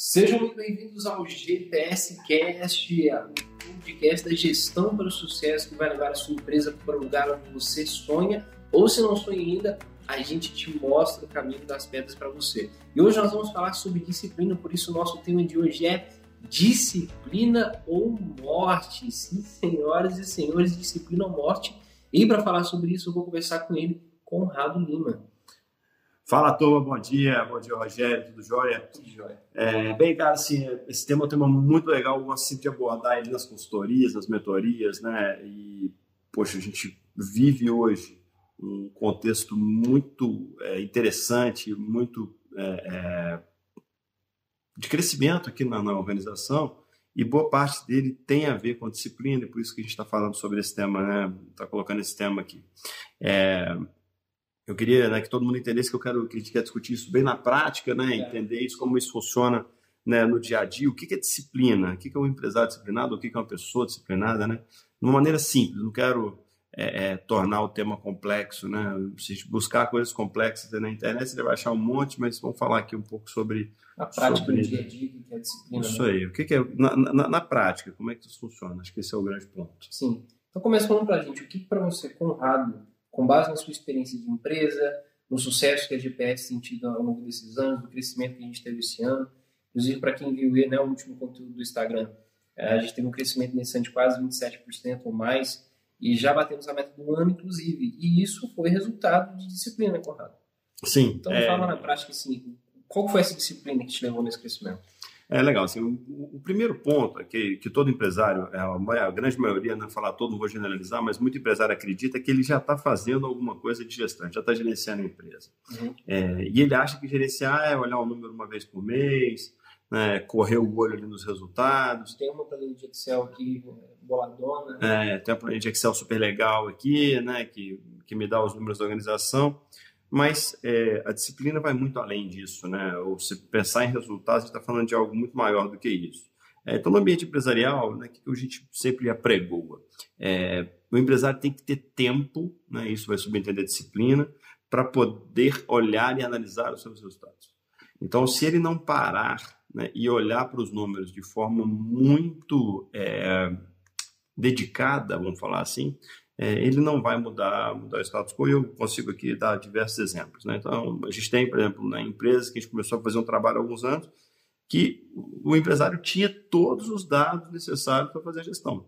Sejam muito bem-vindos ao GPS Cast, o podcast da gestão para o sucesso que vai levar a sua empresa para o lugar onde você sonha, ou se não sonha ainda, a gente te mostra o caminho das pedras para você. E hoje nós vamos falar sobre disciplina, por isso o nosso tema de hoje é disciplina ou morte. Sim, senhoras e senhores, disciplina ou morte. E para falar sobre isso, eu vou conversar com ele, Conrado Lima. Fala, turma, bom dia, bom dia, Rogério, tudo jóia? Tudo jóia. É, bem, cara, assim, esse tema é um tema muito legal, eu gosto sempre de abordar ele nas consultorias, nas mentorias, né? E, poxa, a gente vive hoje um contexto muito é, interessante, muito é, é, de crescimento aqui na, na, organização, e boa parte dele tem a ver com disciplina, e por isso que a gente está falando sobre esse tema, né? Está colocando esse tema aqui. É, eu queria né, que todo mundo entendesse que eu quero que a gente quer discutir isso bem na prática, né? É. Entender isso, como isso funciona né, no dia a dia. O que é disciplina? O que é um empresário disciplinado? O que é uma pessoa disciplinada, né? De uma maneira simples. Não quero é, é, tornar o tema complexo, né? Se buscar coisas complexas na internet, você vai achar um monte, mas vamos falar aqui um pouco sobre a prática sobre... do dia a dia, que é disciplina. Isso né? aí. O que, é na, na, na, prática? Como é que isso funciona? Acho que esse é o grande ponto. Sim. Então começa falando para a gente o que para você, Conrado, com base na sua experiência de empresa, no sucesso que a GPS tem tido ao longo desses anos, do crescimento que a gente teve esse ano. Inclusive, para quem viu né, o último conteúdo do Instagram, é, a gente teve um crescimento nesse ano de quase 27% ou mais, e já batemos a meta do ano, inclusive. E isso foi resultado de disciplina, Conrado. Sim. Então, é... fala na prática assim, qual foi essa disciplina que te levou nesse crescimento? É legal. Assim, o, o, primeiro ponto é que, que todo empresário, é, a, a, grande maioria, não falar todo, não vou generalizar, mas muito empresário acredita que ele já está fazendo alguma coisa de gestão, já está gerenciando a empresa. Uhum. É, e ele acha que gerenciar é olhar o número uma vez por mês, né, correr o olho ali nos resultados. Tem uma planilha de Excel aqui boladona. É, tem uma planilha de Excel super legal aqui, né, que, que me dá os números da organização. Mas é, a disciplina vai muito além disso, né? Ou se pensar em resultados, a gente está falando de algo muito maior do que isso. É, então, no ambiente empresarial, né, que a gente sempre apregoa, é, o empresário tem que ter tempo, né, isso vai subentender a disciplina, para poder olhar e analisar os seus resultados. Então, se ele não parar né, e olhar para os números de forma muito é, dedicada, vamos falar assim, é, ele não vai mudar, mudar o status quo. E eu consigo aqui dar diversos exemplos. Né? Então, a gente tem, por exemplo, na empresa que a gente começou a fazer um trabalho há alguns anos, que o empresário tinha todos os dados necessários para fazer a gestão.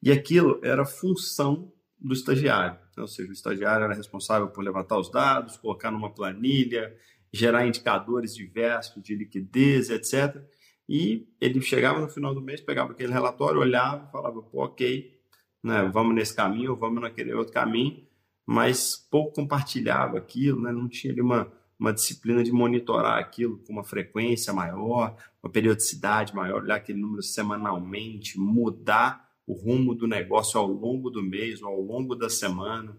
E aquilo era função do estagiário. Ou seja, o estagiário era responsável por levantar os dados, colocar numa planilha, gerar indicadores diversos de liquidez, etc. E ele chegava no final do mês, pegava aquele relatório, olhava e falava, pô, ok, né, vamos nesse caminho, vamos naquele outro caminho, mas pouco compartilhava aquilo, né, não tinha ali uma, uma disciplina de monitorar aquilo com uma frequência maior, uma periodicidade maior, olhar aquele número semanalmente, mudar o rumo do negócio ao longo do mês ao longo da semana.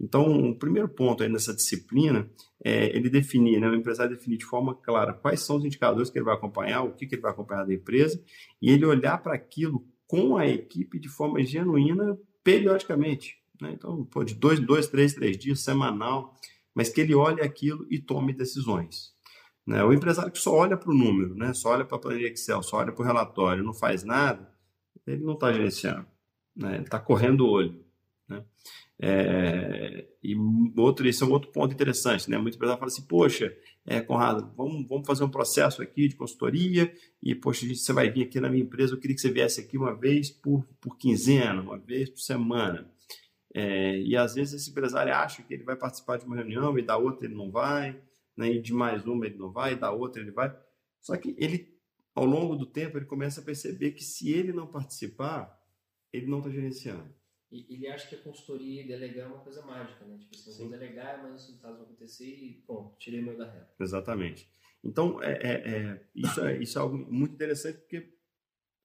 Então, o primeiro ponto aí nessa disciplina é ele definir, né, o empresário definir de forma clara quais são os indicadores que ele vai acompanhar, o que, que ele vai acompanhar da empresa, e ele olhar para aquilo com a equipe de forma genuína periodicamente. Né? Então, pô, de dois, dois, três, três dias, semanal, mas que ele olhe aquilo e tome decisões. Né? O empresário que só olha para o número, né? só olha para a planilha Excel, só olha para o relatório, não faz nada, ele não está gerenciando, né? ele está correndo o olho. Né? É, e outro, esse é um outro ponto interessante, né? Muito empresário fala assim, poxa, é, Conrado, vamos, vamos fazer um processo aqui de consultoria e, poxa, você vai vir aqui na minha empresa, eu queria que você viesse aqui uma vez por, por quinzena, uma vez por semana. É, e às vezes esse empresário acha que ele vai participar de uma reunião e da outra ele não vai, né? e de mais uma ele não vai, e da outra ele vai. Só que ele, ao longo do tempo, ele começa a perceber que se ele não participar, ele não está gerenciando. E ele acha que a consultoria e delegar é uma coisa mágica, né? Tipo assim, vou delegar, mas os resultados vão acontecer e pronto, tirei meu da reta. Exatamente. Então, é, é, é, isso, é, isso é algo muito interessante porque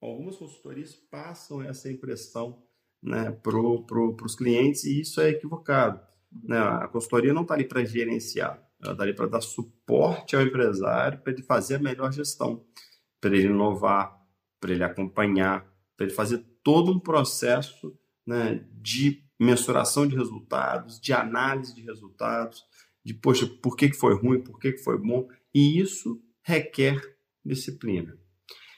algumas consultorias passam essa impressão né, para pro, os clientes e isso é equivocado. Né? A consultoria não está ali para gerenciar, ela está ali para dar suporte ao empresário para ele fazer a melhor gestão, para ele inovar, para ele acompanhar, para ele fazer todo um processo né, de mensuração de resultados, de análise de resultados, de, poxa, por que, que foi ruim, por que, que foi bom. E isso requer disciplina.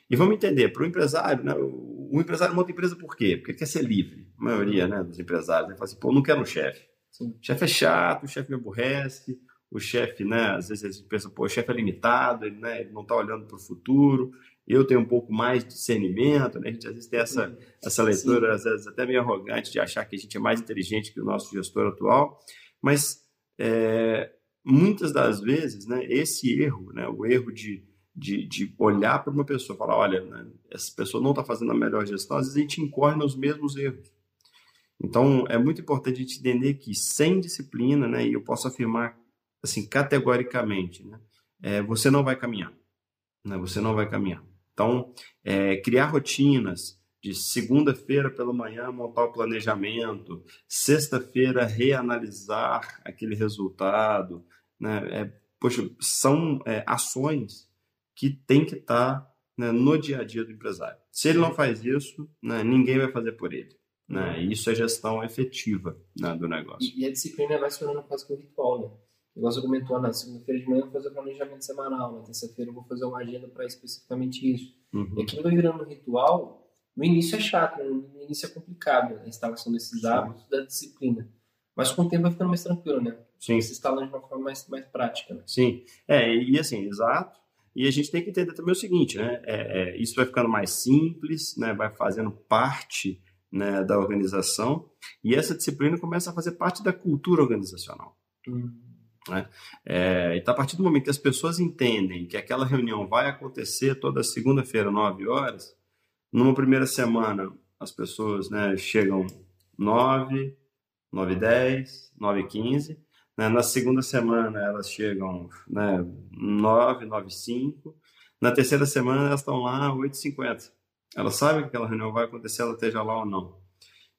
E vamos entender, para o empresário, né, o empresário monta empresa por quê? Porque ele quer ser livre. A maioria né, dos empresários. Ele fala assim, pô, não quero um chefe. O chefe é chato, o chefe me aborrece, o chefe, né, às vezes eles pensam, pô, o chefe é limitado, ele, né, ele não está olhando para o futuro, eu tenho um pouco mais de discernimento, né, a gente às vezes tem essa, essa leitura, Sim. às vezes até meio arrogante, de achar que a gente é mais inteligente que o nosso gestor atual, mas é, muitas das vezes, né, esse erro, né, o erro de, de, de olhar para uma pessoa e falar, olha, né, essa pessoa não está fazendo a melhor gestão, às vezes a gente incorre nos mesmos erros. Então, é muito importante a gente entender que sem disciplina, né, e eu posso afirmar assim, categoricamente, né? É, você não vai caminhar, né? Você não vai caminhar. Então, é, criar rotinas de segunda-feira pela manhã montar o planejamento, sexta-feira reanalisar aquele resultado, né? É, poxa, são é, ações que tem que estar tá, né, no dia a dia do empresário. Se ele não faz isso, né, ninguém vai fazer por ele. Né? Isso é gestão efetiva né, do negócio. E, e a disciplina é mais tornando quase que um ritual, né? Igual você comentou, na segunda-feira de manhã eu vou fazer o planejamento semanal, na terça-feira eu vou fazer uma agenda para especificamente isso. Uhum. E aquilo vai virando um ritual, no início é chato, no início é complicado a instalação desses hábitos, da disciplina. Mas com o tempo vai ficando mais tranquilo, né? Sim. Se instala de uma forma mais, mais prática. Né? Sim. É, e assim, exato. E a gente tem que entender também o seguinte, né? É, é, isso vai ficando mais simples, né? vai fazendo parte né, da organização e essa disciplina começa a fazer parte da cultura organizacional. Uhum. Né? É, então, a partir do momento que as pessoas entendem que aquela reunião vai acontecer toda segunda-feira, 9 horas, numa primeira semana as pessoas né, chegam 9, 9 10, 9 15. Né? Na segunda semana elas chegam né, 9, 9 5. Na terceira semana elas estão lá 8 50. Elas sabem que aquela reunião vai acontecer, ela esteja lá ou não.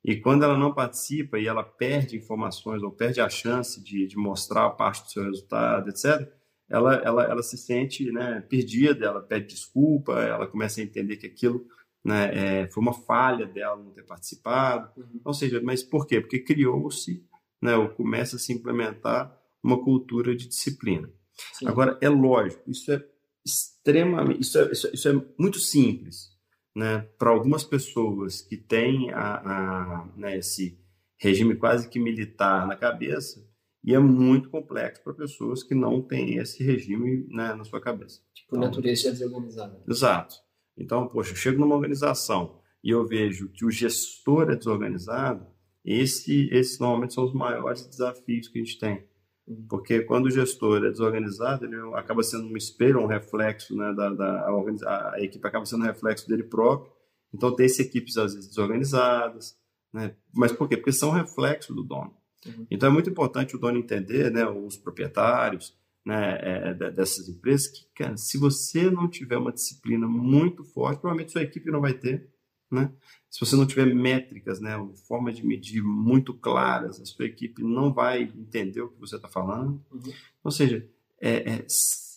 E quando ela não participa e ela perde informações ou perde a chance de, de mostrar a parte do seu resultado, etc., ela, ela, ela se sente né, perdida, ela pede desculpa, ela começa a entender que aquilo né, é, foi uma falha dela não ter participado. Uhum. Ou seja, mas por quê? Porque criou-se, né, ou começa a se implementar uma cultura de disciplina. Sim. Agora, é lógico, isso é extremamente, isso é, isso é, isso é muito simples né, para algumas pessoas que têm a, a, né, esse regime quase que militar na cabeça, e é muito complexo para pessoas que não têm esse regime né, na sua cabeça. Tipo, então, natureza desorganizada. Exato. Então, poxa, eu chego numa organização e eu vejo que o gestor é desorganizado, esse, esses normalmente são os maiores desafios que a gente tem. Porque quando o gestor é desorganizado, ele acaba sendo um espelho, um reflexo, né, da, da a, a, equipe acaba sendo um reflexo dele próprio. Então, tem equipes às vezes desorganizadas, né? Mas por quê? Porque são reflexo do dono. Uhum. Então, é muito importante o dono entender, né, os proprietários, né, é, dessas empresas, que, cara, se você não tiver uma disciplina muito forte, provavelmente sua equipe não vai ter, né? Se você não tiver métricas, né, forma de medir muito claras, a sua equipe não vai entender o que você está falando. Uhum. Ou seja, é, é,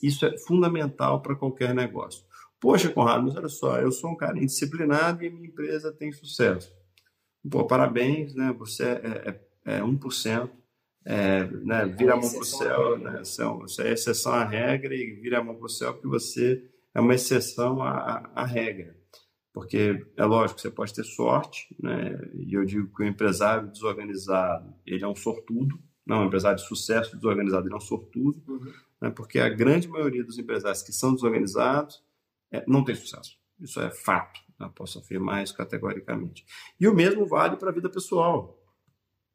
isso é fundamental para qualquer negócio. Poxa, Conrado, mas olha só, eu sou um cara indisciplinado e a minha empresa tem sucesso. Pô, parabéns, né? Você é, é, é 1%, é, né? vira a mão para o céu, né? Você é exceção à regra e vira a mão para o céu porque você é uma exceção à, à regra. Porque é lógico, você pode ter sorte, né? E eu digo que o empresário desorganizado, ele é um sortudo, não, um empresário de sucesso desorganizado, ele é um sortudo, uhum. né? porque a grande maioria dos empresários que são desorganizados é, não tem sucesso. Isso é fato, né? posso afirmar isso categoricamente. E o mesmo vale para a vida pessoal.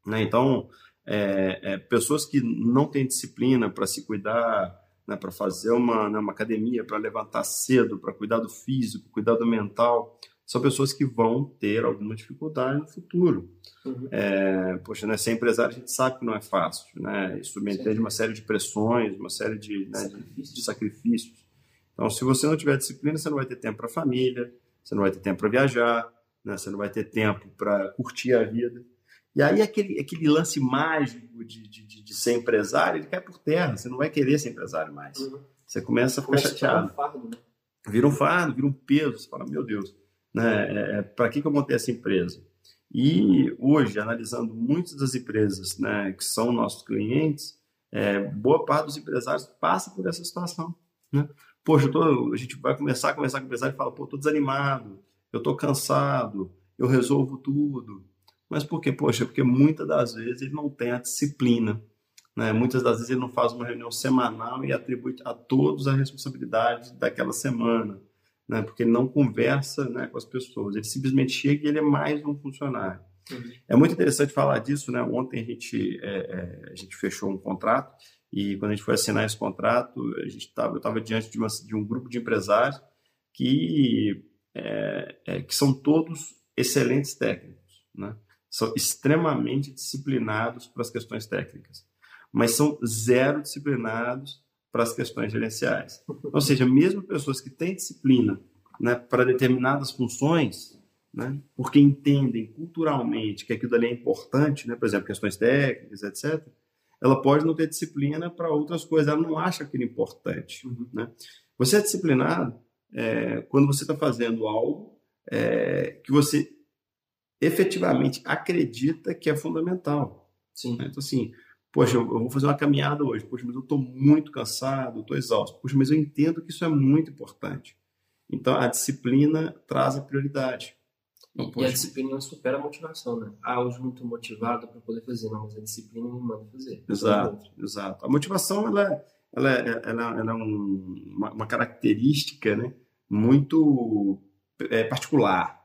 Né? Então, é, é, pessoas que não têm disciplina para se cuidar, né, para fazer uma, né, uma academia, para levantar cedo, para cuidar do físico, cuidar do mental, são pessoas que vão ter alguma dificuldade no futuro. Uhum. É, poxa, né, ser empresário a gente sabe que não é fácil, né? Submeter de uma série de pressões, uma série de, né, sacrifícios. de sacrifícios. Então, se você não tiver disciplina, você não vai ter tempo para a família, você não vai ter tempo para viajar, né? você não vai ter tempo para curtir a vida. E aí aquele, aquele lance mágico de, de, de, de, ser empresário, ele cai por terra. Você não vai querer ser empresário mais. Uhum. Você começa a ficar começa chateado. A um fardo, né? Vira um fardo, vira um peso. Você fala, meu Deus, né? É, é para que, que eu montei essa empresa? E hoje, analisando muitas das empresas né, que são nossos clientes, é, boa parte dos empresários passa por essa situação. Né? poxa, tô, a gente vai começar, começar, começar e fala, pô, tô desanimado, eu tô cansado, eu resolvo tudo. Mas por quê? Poxa, porque muitas das vezes ele não tem a disciplina. Né? Muitas das vezes ele não faz uma reunião semanal e atribui a todos a responsabilidade daquela semana. Né? Porque ele não conversa né, com as pessoas. Ele simplesmente chega e ele é mais um funcionário. Uhum. É muito interessante falar disso. Né? Ontem a gente, é, é, a gente fechou um contrato e quando a gente foi assinar esse contrato, a gente tava, eu estava diante de, uma, de, um grupo de empresários que, é, é que são todos excelentes técnicos. Né? São extremamente disciplinados para as questões técnicas mas são zero disciplinados para as questões gerenciais. Ou seja, mesmo pessoas que têm disciplina né, para determinadas funções, né, porque entendem culturalmente que aquilo ali é importante, né, por exemplo, questões técnicas, etc., ela pode não ter disciplina para outras coisas, ela não acha aquilo importante. Uhum. Né? Você é disciplinado é, quando você está fazendo algo é, que você efetivamente acredita que é fundamental. Sim. Né? Então, assim, Poxa, eu vou fazer uma caminhada hoje. Poxa, mas eu estou muito cansado, estou exausto. Poxa, mas eu entendo que isso é muito importante. Então, a disciplina traz a prioridade. Então, e a disciplina supera a motivação, né? Ah, hoje muito motivado para poder fazer. Não, mas a disciplina me manda fazer. Exato, exato. A motivação, ela, é, ela, é, ela, ela é um, uma, uma, característica né, muito é, particular.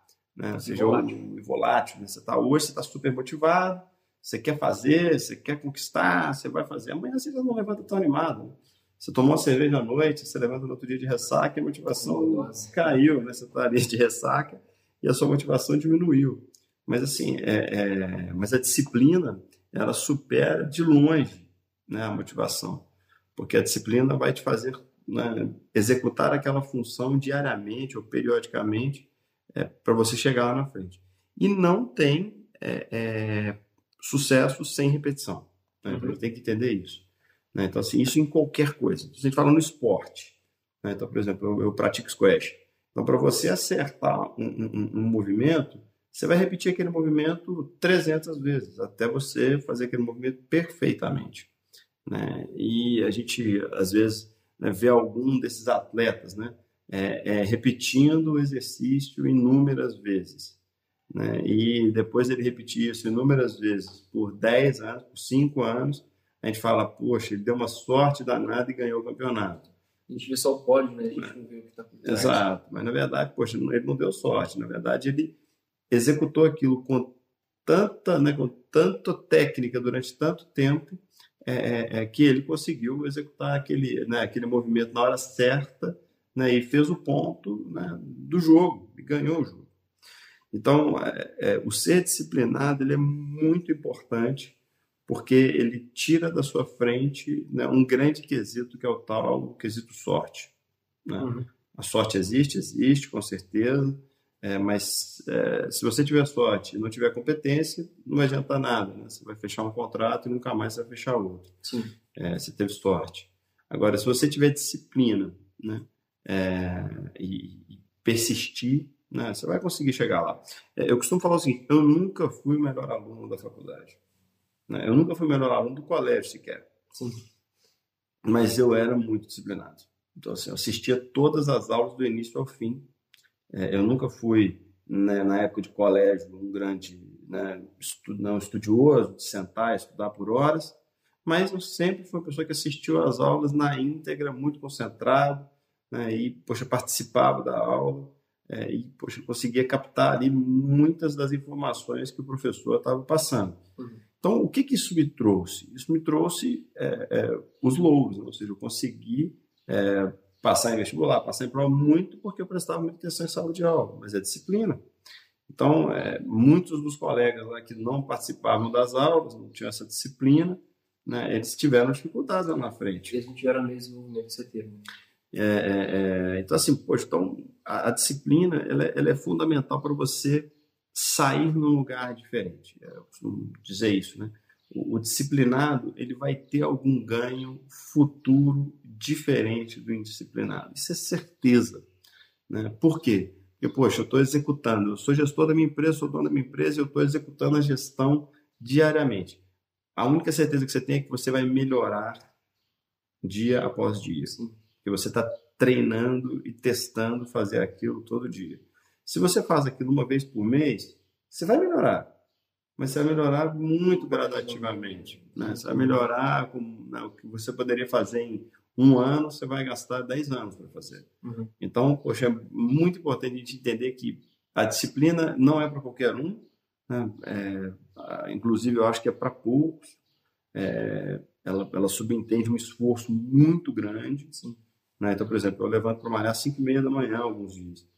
Né? Ou seja, volátil. volátil né? Você tá, hoje você está super motivado, você quer fazer, você quer conquistar, você vai fazer. Amanhã você já não levanta tão animado. Você tomou uma cerveja à noite, você levanta no outro dia de ressaca e a motivação Nossa. caiu, né? Você está ali de ressaca e a sua motivação diminuiu. Mas assim, é, é, mas a disciplina ela supera de longe né, a motivação, porque a disciplina vai te fazer né, executar aquela função diariamente ou periodicamente é, para você chegar lá na frente. E não tem é, é sucesso sem repetição. Né? Então, uhum. tem que entender isso. Né? Então, assim, isso em qualquer coisa. Se a gente fala no esporte, né? então, por exemplo, eu, eu, pratico squash. Então, para você acertar um, um, um, movimento, você vai repetir aquele movimento 300 vezes, até você fazer aquele movimento perfeitamente. Né? E a gente, às vezes, né, vê algum desses atletas né, é, é, repetindo o exercício inúmeras vezes. Né? E depois ele repetir isso inúmeras vezes, por 10 anos, por 5 anos, a gente fala, poxa, ele deu uma sorte danada e ganhou o campeonato. A gente vê só o pódio, né? A gente não vê o que está trás. Exato, mas na verdade, poxa, ele não deu sorte. Na verdade, ele executou aquilo com tanta, né, com tanta técnica durante tanto tempo é, é, é, que ele conseguiu executar aquele, né, aquele movimento na hora certa né, e fez o ponto né, do jogo, e ganhou o jogo. Então, é, é, o ser disciplinado ele é muito importante porque ele tira da sua frente né, um grande quesito que é o tal o quesito sorte. Né? Uhum. A sorte existe, existe, com certeza, é, mas é, se você tiver sorte e não tiver competência, não vai adiantar nada. Né? Você vai fechar um contrato e nunca mais vai fechar outro. Sim. É, você teve sorte. Agora, se você tiver disciplina né, é, e, e persistir, né? Você vai conseguir chegar lá. É, eu costumo falar assim: eu nunca fui o melhor aluno da faculdade. Né? Eu nunca fui o melhor aluno do colégio sequer. Sim. Mas eu era muito disciplinado. Então, assim, eu assistia todas as aulas do início ao fim. É, eu nunca fui, né, na época de colégio, um grande né, estu não, estudioso, de sentar e estudar por horas, mas eu sempre fui uma pessoa que assistiu às aulas na íntegra, muito concentrado, né, e, poxa, participava da aula é, e poxa, conseguia captar ali muitas das informações que o professor estava passando. Uhum. Então, o que, que isso me trouxe? Isso me trouxe é, é, os louros, né? ou seja, eu consegui é, passar em vestibular, passar em prova muito porque eu prestava muita atenção em sala de aula, mas é disciplina. Então, é, muitos dos colegas lá que não participavam das aulas, não tinham essa disciplina, né, eles tiveram dificuldades lá na frente. Eles não tiveram o mesmo movimento que você teve. Né? É, é, é, então, assim, poxa, então, a, a disciplina ela, é, ela, é fundamental para você sair num lugar diferente. É, eu costumo dizer isso, né? O, o, disciplinado ele vai ter algum ganho futuro diferente do indisciplinado. Isso é certeza. Né? Por quê? Porque, poxa, eu estou executando, eu sou gestor da minha empresa, sou dono da minha empresa e eu estou executando a gestão diariamente. A única certeza que você tem é que você vai melhorar dia após dia. Que você está treinando e testando fazer aquilo todo dia. Se você faz aquilo uma vez por mês, você vai melhorar, mas você vai melhorar muito gradativamente. Né? Você vai melhorar com, né, o que você poderia fazer em um ano, você vai gastar 10 anos para fazer. Uhum. Então, poxa, é muito importante a gente entender que a disciplina não é para qualquer um, né? é, inclusive eu acho que é para poucos. É, ela, ela subentende um esforço muito grande. Sim. Né? Então, por exemplo, eu levanto para malhar às 5 e meia da manhã alguns dias.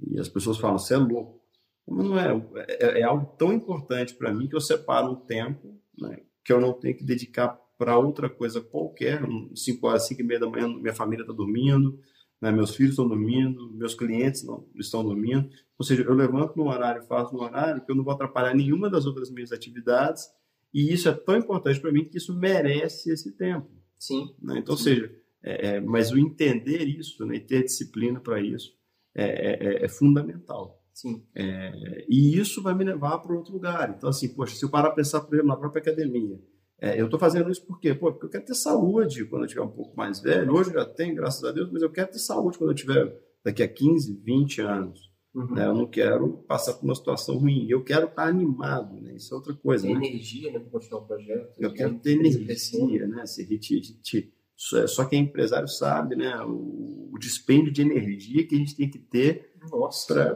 E as pessoas falam, você é louco. Mas não é, é, é algo tão importante para mim que eu separo um tempo né, que eu não tenho que dedicar para outra coisa qualquer. 5 horas, 5 e meia da manhã, minha família está dormindo, né, meus filhos estão dormindo, meus clientes não estão dormindo. Ou seja, eu levanto no horário, faço no horário, que eu não vou atrapalhar nenhuma das outras minhas atividades. E isso é tão importante para mim que isso merece esse tempo. Sim. Né? Então, Sim. ou seja, é, é, mas o entender isso né, e ter disciplina para isso é, é, é, é, fundamental. Sim. É, e isso vai me levar para outro lugar. Então, assim, poxa, se eu parar a pensar, por exemplo, na própria academia, eu estou fazendo isso por quê? Pô, porque eu quero ter saúde quando eu estiver um pouco mais velho. Hoje eu já tenho, graças a Deus, mas eu quero ter saúde quando eu tiver daqui a 15, 20 anos. Uhum. Né? Eu não quero passar por uma situação ruim. Eu quero estar animado, né? Isso é outra coisa. Ter né? energia né, para continuar o projeto. Eu quero ter energia, né? Se, te, te, só quem é empresário sabe, né? O, o dispêndio de energia que a gente tem que ter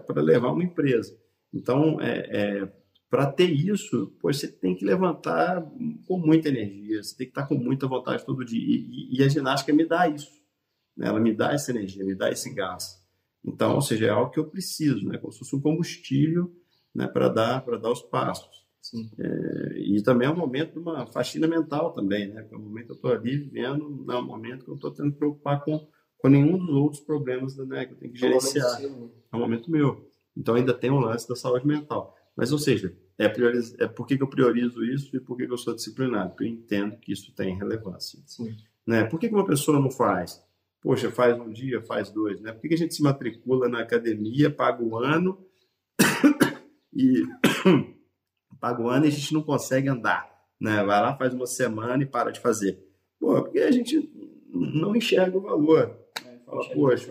para levar uma empresa. Então, é, é para ter isso, pois você tem que levantar com muita energia, você tem que estar com muita vontade todo dia. E, e, a ginástica me dá isso. Né? Ela me dá essa energia, me dá esse gás. Então, ou seja, é algo que eu preciso, né? como se fosse um combustível né? para dar, dar os passos. É, e também é um momento de uma faxina mental também, né? É um momento que eu estou ali vivendo, não é um momento que eu estou tendo que preocupar com, com nenhum dos outros problemas né, que eu tenho que gerenciar. É um, né? é um momento meu. Então ainda tem o um lance da saúde mental. Mas, ou seja, é, prioriz... é por que, que eu priorizo isso e por que, que eu sou disciplinado? Porque eu entendo que isso tem relevância. Sim. Né? Por que, que uma pessoa não faz? Poxa, faz um dia, faz dois. Né? Por que, que a gente se matricula na academia, paga o ano e paga o ano e a gente não consegue andar. Né? Vai lá, faz uma semana e para de fazer. Pô, porque a gente não enxerga o valor. Né? Fala, poxa,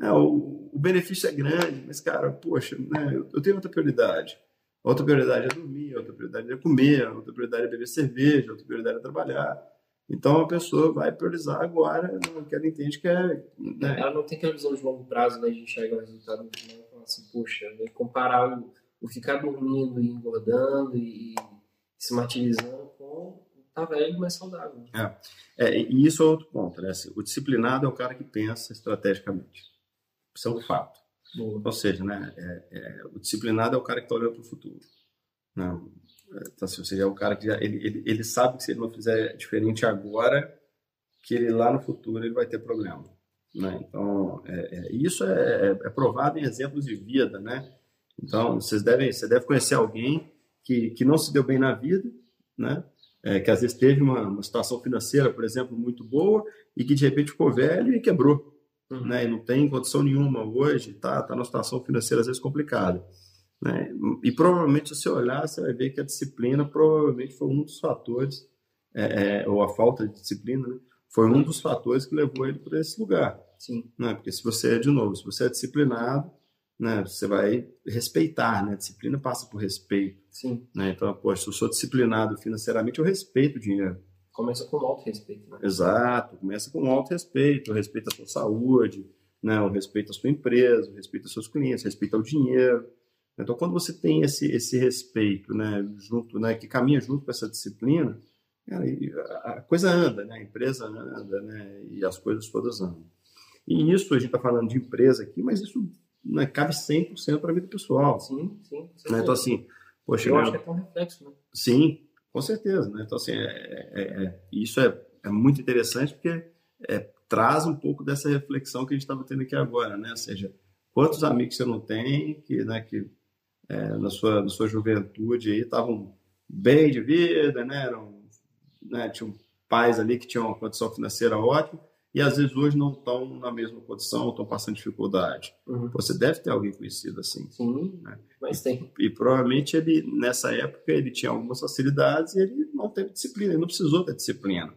é, o, o, benefício é grande, mas, cara, poxa, né, eu, eu tenho outra prioridade. Outra prioridade é dormir, outra prioridade é comer, outra prioridade é beber cerveja, outra prioridade é trabalhar. Então a pessoa vai priorizar agora o né, que ela entende que é. Né? Ela não tem aquela visão de longo prazo, né? De enxergar o resultado no final e falar assim, poxa, né? comparar o, o ficar dormindo e engordando e, se martirizando com tá velho mais saudável. É. é. e isso é outro ponto, né? Assim, o disciplinado é o cara que pensa estrategicamente. Isso é um fato. Boa. Ou seja, né, é, é, o disciplinado é o cara que está olhando para o futuro. Não, então, assim, ou seja, é o cara que já, ele, ele, ele sabe que se ele não fizer diferente agora, que ele lá no futuro ele vai ter problema. Né? Então, é, é, isso é, é, é provado em exemplos de vida, né? Então, vocês devem, você deve conhecer alguém que, que não se deu bem na vida, né? É, que às vezes teve uma, uma, situação financeira, por exemplo, muito boa e que de repente ficou velho e quebrou, uhum. né? E não tem condição nenhuma hoje, tá, tá numa situação financeira às vezes complicada, né? E provavelmente se você olhar, você vai ver que a disciplina provavelmente foi um dos fatores, é, é, ou a falta de disciplina, né? foi um dos fatores que levou ele para esse lugar. Sim. Né? Porque se você é de novo, se você é disciplinado, né? Você vai respeitar, né? Disciplina passa por respeito. Sim. Né? Então, poxa, se eu sou disciplinado financeiramente, eu respeito o dinheiro. Começa com auto-respeito, né? Exato, começa com auto-respeito, o respeito à sua saúde, né? o respeito à sua empresa, o respeito aos seus clientes, o respeito ao dinheiro. Então, quando você tem esse, esse respeito, né, junto, né, que caminha junto com essa disciplina, cara, a coisa anda, né, a empresa anda, né, e as coisas todas andam. E isso, a gente está falando de empresa aqui, mas isso né, cabe 100% para a vida pessoal. Sim, sim. Né? Então, assim, poxa. Eu né? acho que é um reflexo, né? Sim, com certeza. Né? Então, assim, é, é, é, isso é, é muito interessante porque é, traz um pouco dessa reflexão que a gente estava tendo aqui agora, né? Ou seja, quantos amigos você não tem que, né, que é, na, sua, na sua juventude aí estavam bem de vida, né? Eram, né, tinham pais ali que tinham uma condição financeira ótima e às vezes hoje não estão na mesma condição, estão passando dificuldade. Uhum. Você deve ter alguém conhecido assim. Sim, né? mas tem. E, e, provavelmente ele, nessa época, ele tinha algumas facilidades e ele não teve disciplina, ele não precisou ter disciplina.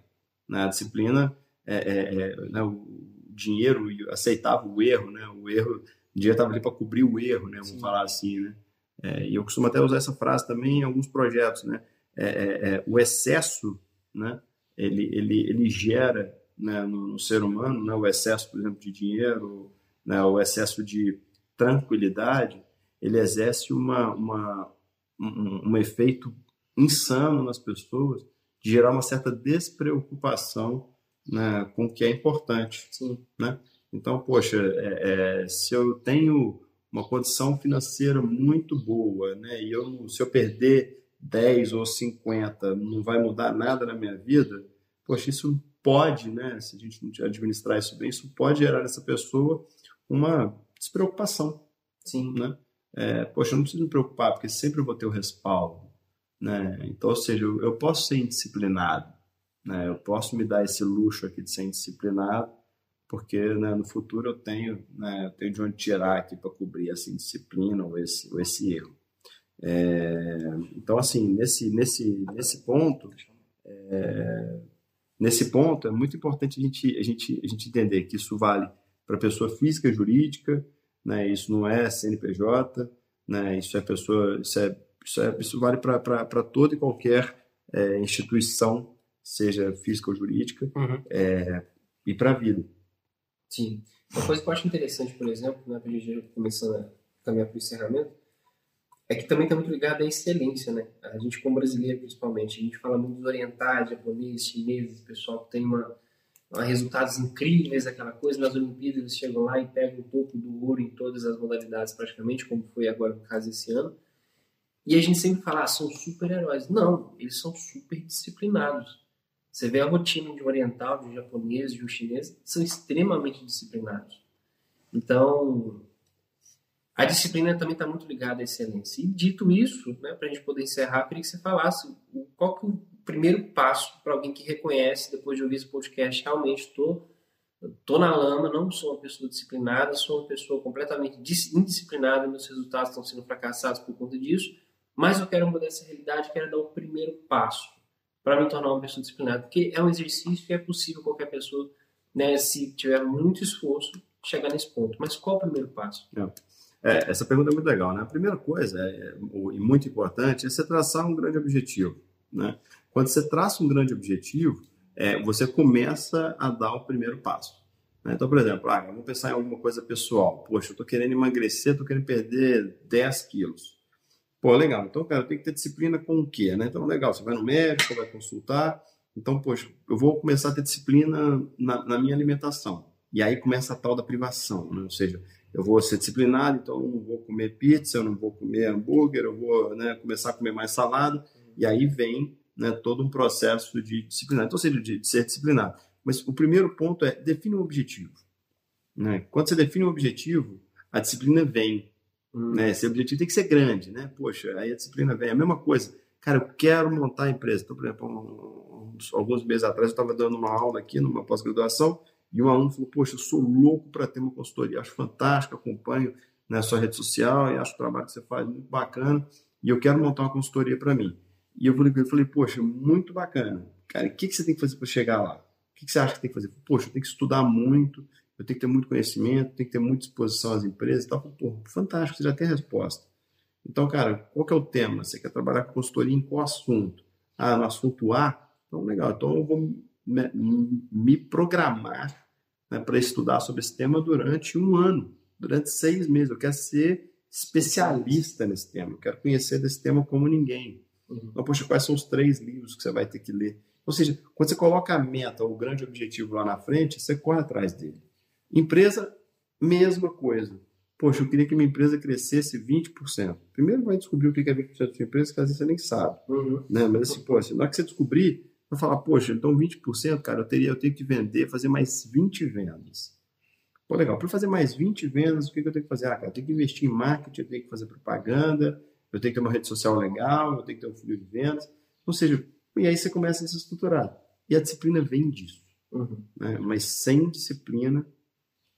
Né? A disciplina, é, é, é né? o dinheiro aceitava o erro, né? O erro, o dinheiro estava ali para cobrir o erro, né? Vamos Sim. falar assim, né? É, e eu costumo até usar essa frase também em alguns projetos, né? É, é o excesso, né? Ele, ele, ele gera né, no, no, ser humano, né? O excesso, por exemplo, de dinheiro, né? O excesso de tranquilidade, ele exerce uma, uma um, um efeito insano nas pessoas de gerar uma certa despreocupação né, com o que é importante. Sim. Né? Então, poxa, é, é, se eu tenho uma condição financeira muito boa, né, e eu, se eu perder 10 ou 50, não vai mudar nada na minha vida, poxa, isso pode, né, se a gente administrar isso bem, isso pode gerar nessa pessoa uma despreocupação. Sim. Né? É, poxa, eu não preciso me preocupar, porque sempre eu vou ter o respaldo. Né? Então, ou seja, eu, eu posso ser indisciplinado, né? eu posso me dar esse luxo aqui de ser indisciplinado, porque né, no futuro eu tenho, né, eu tenho de onde tirar aqui para cobrir essa indisciplina ou esse, ou esse erro. É, então, assim, nesse, nesse, nesse ponto, é, nesse ponto é muito importante a gente, a gente, a gente entender que isso vale para pessoa física, jurídica, né, isso não é CNPJ, né, isso é pessoa, isso é isso, é, isso vale para toda e qualquer é, instituição, seja física ou jurídica, uhum. é, e para a vida. Sim. Uma coisa que eu acho interessante, por exemplo, né, para a gente começando a caminhar para o encerramento, é que também está muito ligado à excelência, né? A gente, como brasileiro, principalmente, a gente fala muito dos orientais, japoneses, chineses, pessoal que tem uma, uma, resultados incríveis, aquela coisa. Nas Olimpíadas, eles chegam lá e pegam o topo do ouro em todas as modalidades, praticamente, como foi agora no caso esse ano. E a gente sempre fala, ah, são super-heróis. Não, eles são super disciplinados. Você vê a rotina de um oriental, de um japonês, de um chinês, são extremamente disciplinados. Então, a disciplina também está muito ligada à excelência. E dito isso, né, para a gente poder encerrar, queria que você falasse qual que é o primeiro passo para alguém que reconhece, depois de ouvir esse podcast, realmente estou tô na lama, não sou uma pessoa disciplinada, sou uma pessoa completamente indisciplinada, meus resultados estão sendo fracassados por conta disso mas eu quero mudar essa realidade, quero dar o primeiro passo para me tornar uma pessoa disciplinada, porque é um exercício e é possível qualquer pessoa, né, se tiver muito esforço, chegar nesse ponto. Mas qual o primeiro passo? É. é essa pergunta é muito legal, né? A primeira coisa, é, e muito importante, é você traçar um grande objetivo, né? Quando você traça um grande objetivo, é, você começa a dar o primeiro passo. Né? Então, por exemplo, ah, vamos pensar em alguma coisa pessoal. Poxa, eu estou querendo emagrecer, estou querendo perder 10 quilos. Pô, legal. Então, cara, tem que ter disciplina com o quê, né? Então, legal, você vai no médico, vai consultar. Então, poxa, eu vou começar a ter disciplina na, na minha alimentação. E aí começa a tal da privação, né? Ou seja, eu vou ser disciplinado, então eu não vou comer pizza, eu não vou comer hambúrguer, eu vou né, começar a comer mais salada. E aí vem né, todo um processo de disciplinar. Então, seja, de, de ser disciplinado. Mas o primeiro ponto é define um objetivo. Né? Quando você define um objetivo, a disciplina vem. Hum. Né? Esse objetivo tem que ser grande, né? Poxa, aí a disciplina vem. A mesma coisa. Cara, eu quero montar a empresa. Então, por exemplo, uns, alguns meses atrás eu estava dando uma aula aqui numa pós-graduação e um aluno falou: Poxa, eu sou louco para ter uma consultoria. Acho fantástico, acompanho na sua rede social e acho o trabalho que você faz muito bacana e eu quero montar uma consultoria para mim. E eu falei, eu falei, poxa, muito bacana. Cara, o que, que você tem que fazer para chegar lá? O que, que você acha que tem que fazer? Poxa, eu tenho que estudar muito, eu tenho que ter muito conhecimento, tenho que ter muita exposição às empresas e tal. Pô, fantástico, você já tem a resposta. Então, cara, qual que é o tema? Você quer trabalhar com consultoria em qual assunto? Ah, no assunto A? Então, legal. Então, eu vou me, me programar né, para estudar sobre esse tema durante um ano, durante seis meses. Eu quero ser especialista nesse tema, eu quero conhecer desse tema como ninguém. Uhum. Então, poxa, quais são os três livros que você vai ter que ler? Ou seja, quando você coloca a meta, o grande objetivo lá na frente, você corre atrás dele. Empresa, mesma coisa. Poxa, eu queria que minha empresa crescesse 20%. Primeiro vai descobrir o que é 20% da sua empresa, que às vezes você nem sabe. Uhum. Né? Mas assim, poxa, na hora que você descobrir, vai falar, poxa, então 20%, cara, eu, teria, eu tenho que vender, fazer mais 20 vendas. Pô, legal, para fazer mais 20 vendas, o que, que eu tenho que fazer? Ah, cara, eu tenho que investir em marketing, eu tenho que fazer propaganda, eu tenho que ter uma rede social legal, eu tenho que ter um funil de vendas. Ou seja, e aí você começa a se estruturar. E a disciplina vem disso. Uhum. Né? Mas sem disciplina,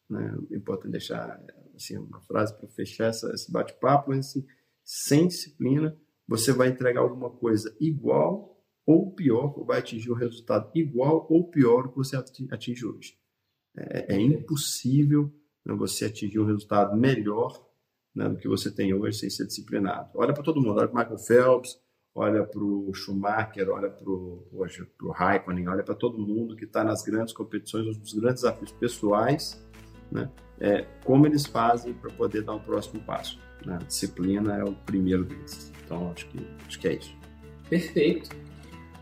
né? Importante deixar assim, uma frase para fechar essa, esse bate-papo, mas assim, sem disciplina, você vai entregar alguma coisa igual ou pior, vai atingir um resultado igual ou pior do que você atinge hoje. É, é impossível né, você atingir um resultado melhor né, do que você tem hoje sem ser disciplinado. Olha para todo mundo, olha para Michael Phelps, olha para o Schumacher, olha para o Raikkonen, olha para todo mundo que está nas grandes competições, os grandes desafios pessoais, né, é, como eles fazem para poder dar o próximo passo. Né? Disciplina é o primeiro deles. Então, acho que, acho que é isso. Perfeito.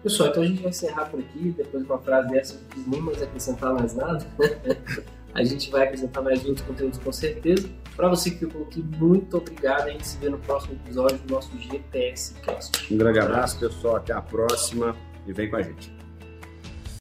Pessoal, então a gente vai encerrar por aqui. Depois de uma frase dessa, não quis nem mais acrescentar mais nada. a gente vai apresentar mais outros conteúdos com certeza. Para você que ficou aqui, muito obrigado. A gente se vê no próximo episódio do nosso GPS Cast. Um grande abraço, pessoal. Até a próxima e vem com a gente.